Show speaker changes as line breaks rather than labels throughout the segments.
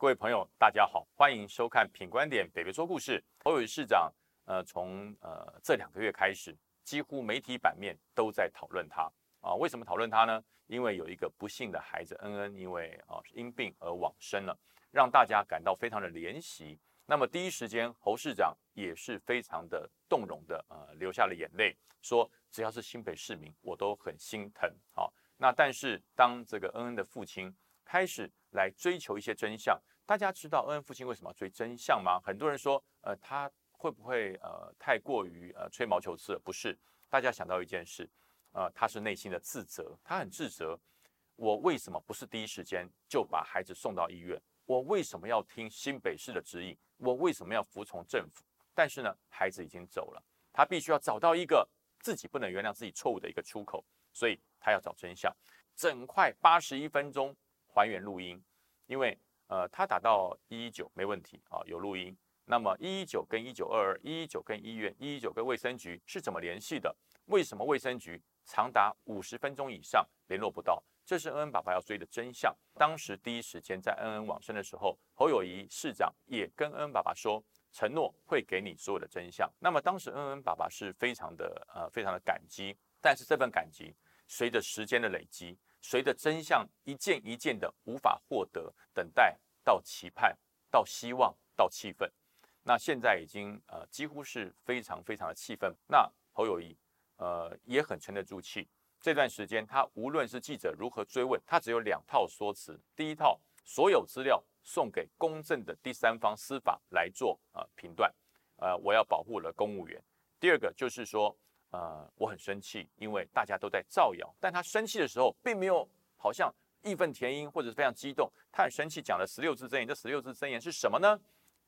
各位朋友，大家好，欢迎收看《品观点北北说故事》。侯友宜市长，呃，从呃这两个月开始，几乎媒体版面都在讨论他啊。为什么讨论他呢？因为有一个不幸的孩子恩恩，因为啊因病而往生了，让大家感到非常的怜惜。那么第一时间，侯市长也是非常的动容的，呃，流下了眼泪，说只要是新北市民，我都很心疼。好，那但是当这个恩恩的父亲开始来追求一些真相。大家知道恩恩父亲为什么要追真相吗？很多人说，呃，他会不会呃太过于呃吹毛求疵了？不是，大家想到一件事，呃，他是内心的自责，他很自责，我为什么不是第一时间就把孩子送到医院？我为什么要听新北市的指引？我为什么要服从政府？但是呢，孩子已经走了，他必须要找到一个自己不能原谅自己错误的一个出口，所以他要找真相。整块八十一分钟还原录音，因为。呃，他打到一一九没问题啊，有录音。那么一一九跟一九二二，一一九跟医院，一一九跟卫生局是怎么联系的？为什么卫生局长达五十分钟以上联络不到？这是恩恩爸爸要追的真相。当时第一时间在恩恩往生的时候，侯友谊市长也跟恩恩爸爸说，承诺会给你所有的真相。那么当时恩恩爸爸是非常的呃非常的感激，但是这份感激随着时间的累积。随着真相一件一件的无法获得，等待到期盼，到希望，到气愤，那现在已经呃几乎是非常非常的气愤。那侯友谊呃也很沉得住气。这段时间他无论是记者如何追问，他只有两套说辞：第一套，所有资料送给公正的第三方司法来做呃评断，呃我要保护了公务员；第二个就是说。呃，我很生气，因为大家都在造谣。但他生气的时候，并没有好像义愤填膺或者是非常激动。他很生气，讲了十六字真言。这十六字真言是什么呢？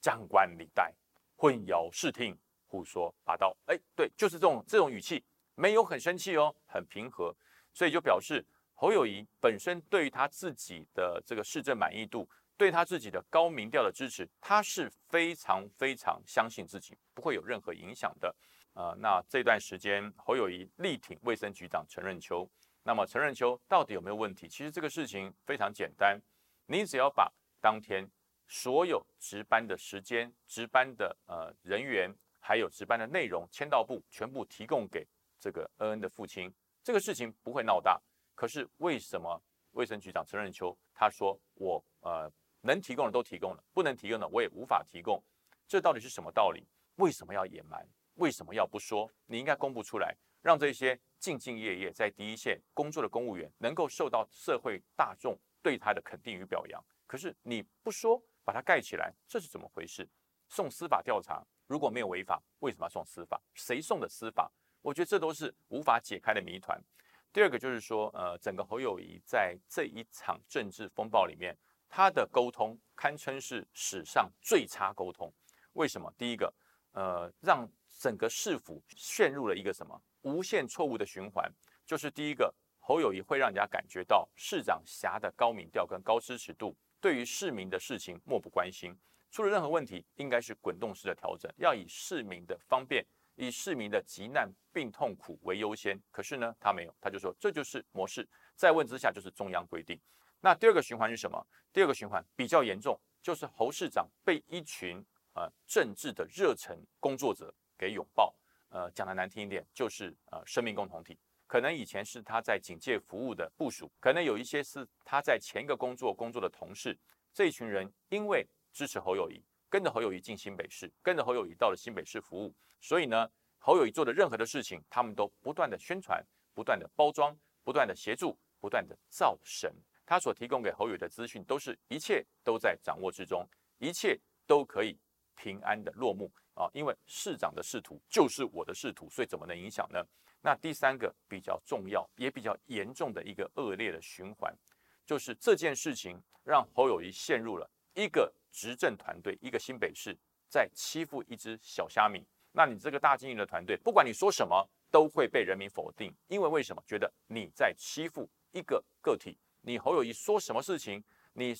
张冠李戴，混淆视听，胡说八道。哎，对，就是这种这种语气，没有很生气哦，很平和。所以就表示侯友谊本身对于他自己的这个市政满意度，对他自己的高民调的支持，他是非常非常相信自己不会有任何影响的。呃，那这段时间侯友谊力挺卫生局长陈润秋，那么陈润秋到底有没有问题？其实这个事情非常简单，你只要把当天所有值班的时间、值班的呃人员，还有值班的内容、签到簿全部提供给这个恩恩的父亲，这个事情不会闹大。可是为什么卫生局长陈润秋他说我呃能提供的都提供了，不能提供的我也无法提供，这到底是什么道理？为什么要隐瞒？为什么要不说？你应该公布出来，让这些兢兢业业在第一线工作的公务员能够受到社会大众对他的肯定与表扬。可是你不说，把它盖起来，这是怎么回事？送司法调查如果没有违法，为什么要送司法？谁送的司法？我觉得这都是无法解开的谜团。第二个就是说，呃，整个侯友谊在这一场政治风暴里面，他的沟通堪称是史上最差沟通。为什么？第一个，呃，让整个市府陷入了一个什么无限错误的循环？就是第一个，侯友谊会让人家感觉到市长辖的高民调跟高支持度，对于市民的事情漠不关心，出了任何问题应该是滚动式的调整，要以市民的方便、以市民的急难病痛苦为优先。可是呢，他没有，他就说这就是模式。再问之下就是中央规定。那第二个循环是什么？第二个循环比较严重，就是侯市长被一群呃政治的热忱工作者。给拥抱，呃，讲的难听一点，就是呃，生命共同体。可能以前是他在警界服务的部署，可能有一些是他在前一个工作工作的同事。这一群人因为支持侯友谊，跟着侯友谊进新北市，跟着侯友谊到了新北市服务，所以呢，侯友谊做的任何的事情，他们都不断的宣传，不断的包装，不断的协助，不断的造神。他所提供给侯友的资讯，都是一切都在掌握之中，一切都可以平安的落幕。啊，因为市长的仕途就是我的仕途，所以怎么能影响呢？那第三个比较重要也比较严重的一个恶劣的循环，就是这件事情让侯友谊陷入了一个执政团队，一个新北市在欺负一只小虾米。那你这个大经营的团队，不管你说什么，都会被人民否定，因为为什么？觉得你在欺负一个个体。你侯友谊说什么事情，你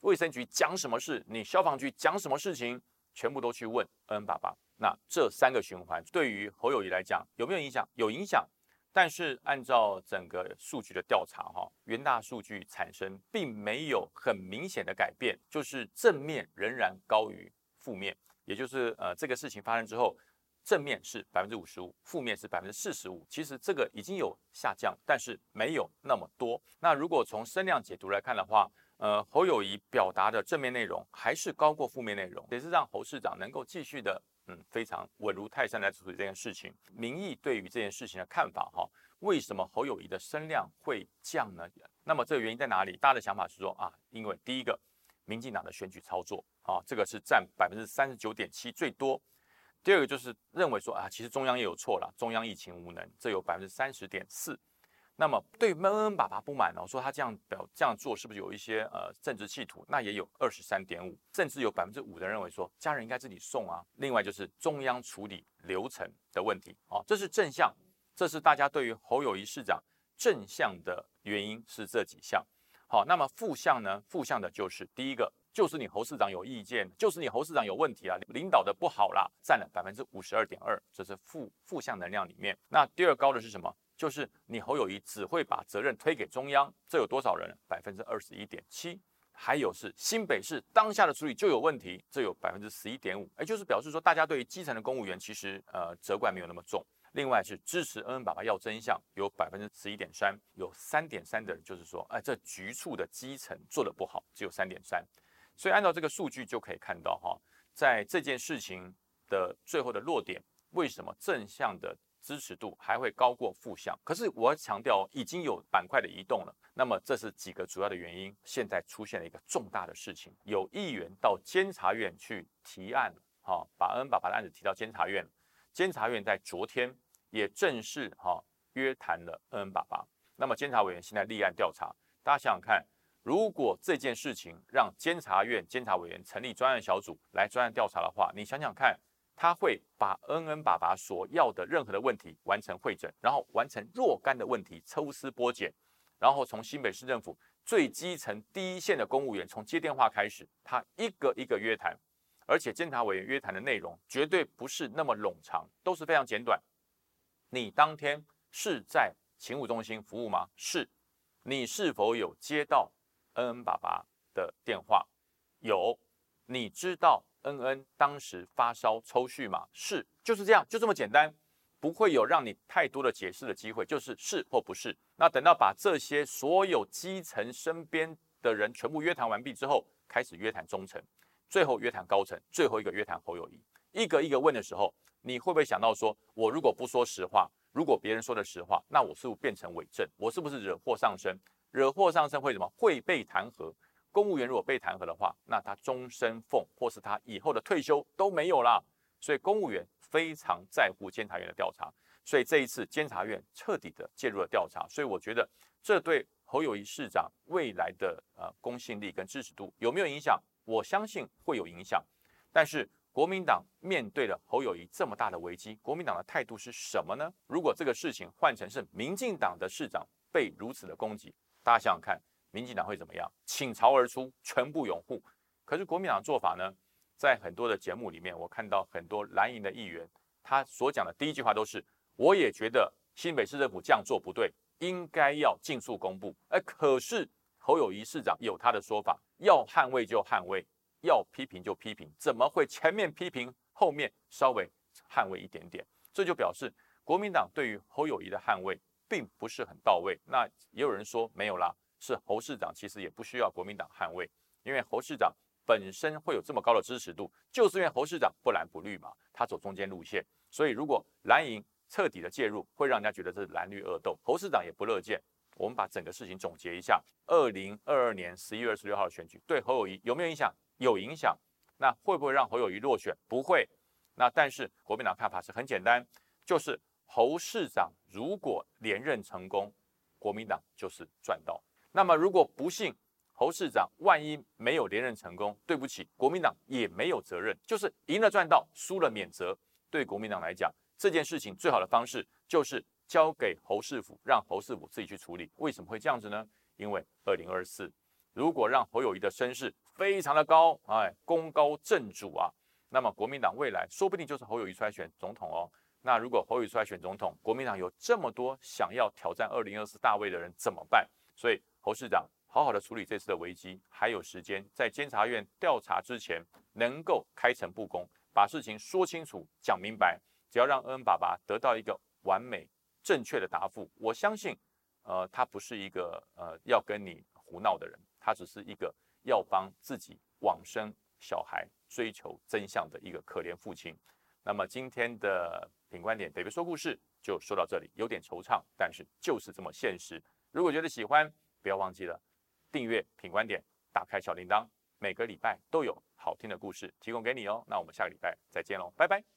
卫生局讲什么事，你消防局讲什么事情。全部都去问恩爸爸，那这三个循环对于侯友谊来讲有没有影响？有影响，但是按照整个数据的调查，哈，元大数据产生并没有很明显的改变，就是正面仍然高于负面，也就是呃这个事情发生之后，正面是百分之五十五，负面是百分之四十五。其实这个已经有下降，但是没有那么多。那如果从声量解读来看的话，呃，侯友谊表达的正面内容还是高过负面内容，也是让侯市长能够继续的。嗯，非常稳如泰山来处理这件事情。民意对于这件事情的看法，哈，为什么侯友谊的声量会降呢？那么这个原因在哪里？大家的想法是说啊，因为第一个，民进党的选举操作，啊，这个是占百分之三十九点七最多。第二个就是认为说啊，其实中央也有错了，中央疫情无能，这有百分之三十点四。那么对闷闷爸爸不满呢哦，说他这样表这样做是不是有一些呃政治企图？那也有二十三点五，甚至有百分之五的认为说家人应该自己送啊。另外就是中央处理流程的问题哦，这是正向，这是大家对于侯友谊市长正向的原因是这几项。好，那么负向呢？负向的就是第一个，就是你侯市长有意见，就是你侯市长有问题啊，领导的不好啦，占了百分之五十二点二，这是负负向能量里面。那第二高的是什么？就是你侯友谊只会把责任推给中央，这有多少人？百分之二十一点七。还有是新北市当下的处理就有问题，这有百分之十一点五。也就是表示说，大家对于基层的公务员其实呃责怪没有那么重。另外是支持恩恩爸爸要真相，有百分之十一点三，有三点三的人就是说，哎，这局处的基层做的不好，只有三点三。所以按照这个数据就可以看到哈，在这件事情的最后的落点，为什么正向的？支持度还会高过负向，可是我强调已经有板块的移动了。那么这是几个主要的原因。现在出现了一个重大的事情，有议员到监察院去提案，哈，把恩爸爸的案子提到监察院。监察院在昨天也正式哈约谈了恩恩爸爸。那么监察委员现在立案调查，大家想想看，如果这件事情让监察院监察委员成立专案小组来专案调查的话，你想想看。他会把恩恩爸爸所要的任何的问题完成会诊，然后完成若干的问题抽丝剥茧，然后从新北市政府最基层第一线的公务员从接电话开始，他一个一个约谈，而且监察委员约谈的内容绝对不是那么冗长，都是非常简短。你当天是在勤务中心服务吗？是。你是否有接到恩恩爸爸的电话？有。你知道？恩恩当时发烧抽搐嘛？是，就是这样，就这么简单，不会有让你太多的解释的机会，就是是或不是。那等到把这些所有基层身边的人全部约谈完毕之后，开始约谈中层，最后约谈高层，最后一个约谈侯友谊，一个一个问的时候，你会不会想到说，我如果不说实话，如果别人说的实话，那我是不是变成伪证？我是不是惹祸上身？惹祸上身会什么？会被弹劾。公务员如果被弹劾的话，那他终身俸或是他以后的退休都没有了。所以公务员非常在乎监察院的调查，所以这一次监察院彻底的介入了调查。所以我觉得这对侯友谊市长未来的呃公信力跟支持度有没有影响？我相信会有影响。但是国民党面对了侯友谊这么大的危机，国民党的态度是什么呢？如果这个事情换成是民进党的市长被如此的攻击，大家想想看。民进党会怎么样？倾巢而出，全部拥护。可是国民党做法呢？在很多的节目里面，我看到很多蓝营的议员，他所讲的第一句话都是：“我也觉得新北市政府这样做不对，应该要尽速公布。”哎，可是侯友谊市长有他的说法，要捍卫就捍卫，要批评就批评，怎么会前面批评，后面稍微捍卫一点点？这就表示国民党对于侯友谊的捍卫并不是很到位。那也有人说没有啦。是侯市长，其实也不需要国民党捍卫，因为侯市长本身会有这么高的支持度，就是因为侯市长不蓝不绿嘛，他走中间路线，所以如果蓝营彻底的介入，会让人家觉得这是蓝绿恶斗，侯市长也不乐见。我们把整个事情总结一下：二零二二年十一月二十六号的选举对侯友谊有没有影响？有影响。那会不会让侯友谊落选？不会。那但是国民党看法是很简单，就是侯市长如果连任成功，国民党就是赚到。那么，如果不幸侯市长万一没有连任成功，对不起，国民党也没有责任，就是赢了赚到，输了免责。对国民党来讲，这件事情最好的方式就是交给侯世府，让侯世府自己去处理。为什么会这样子呢？因为二零二四，如果让侯友谊的声势非常的高，哎，功高震主啊，那么国民党未来说不定就是侯友谊出来选总统哦。那如果侯友谊出来选总统，国民党有这么多想要挑战二零二四大位的人怎么办？所以侯市长好好的处理这次的危机，还有时间在监察院调查之前能够开诚布公，把事情说清楚、讲明白。只要让恩恩爸爸得到一个完美正确的答复，我相信，呃，他不是一个呃要跟你胡闹的人，他只是一个要帮自己往生小孩追求真相的一个可怜父亲。那么今天的品观点，北北说故事就说到这里，有点惆怅，但是就是这么现实。如果觉得喜欢，不要忘记了订阅品观点，打开小铃铛，每个礼拜都有好听的故事提供给你哦。那我们下个礼拜再见喽，拜拜。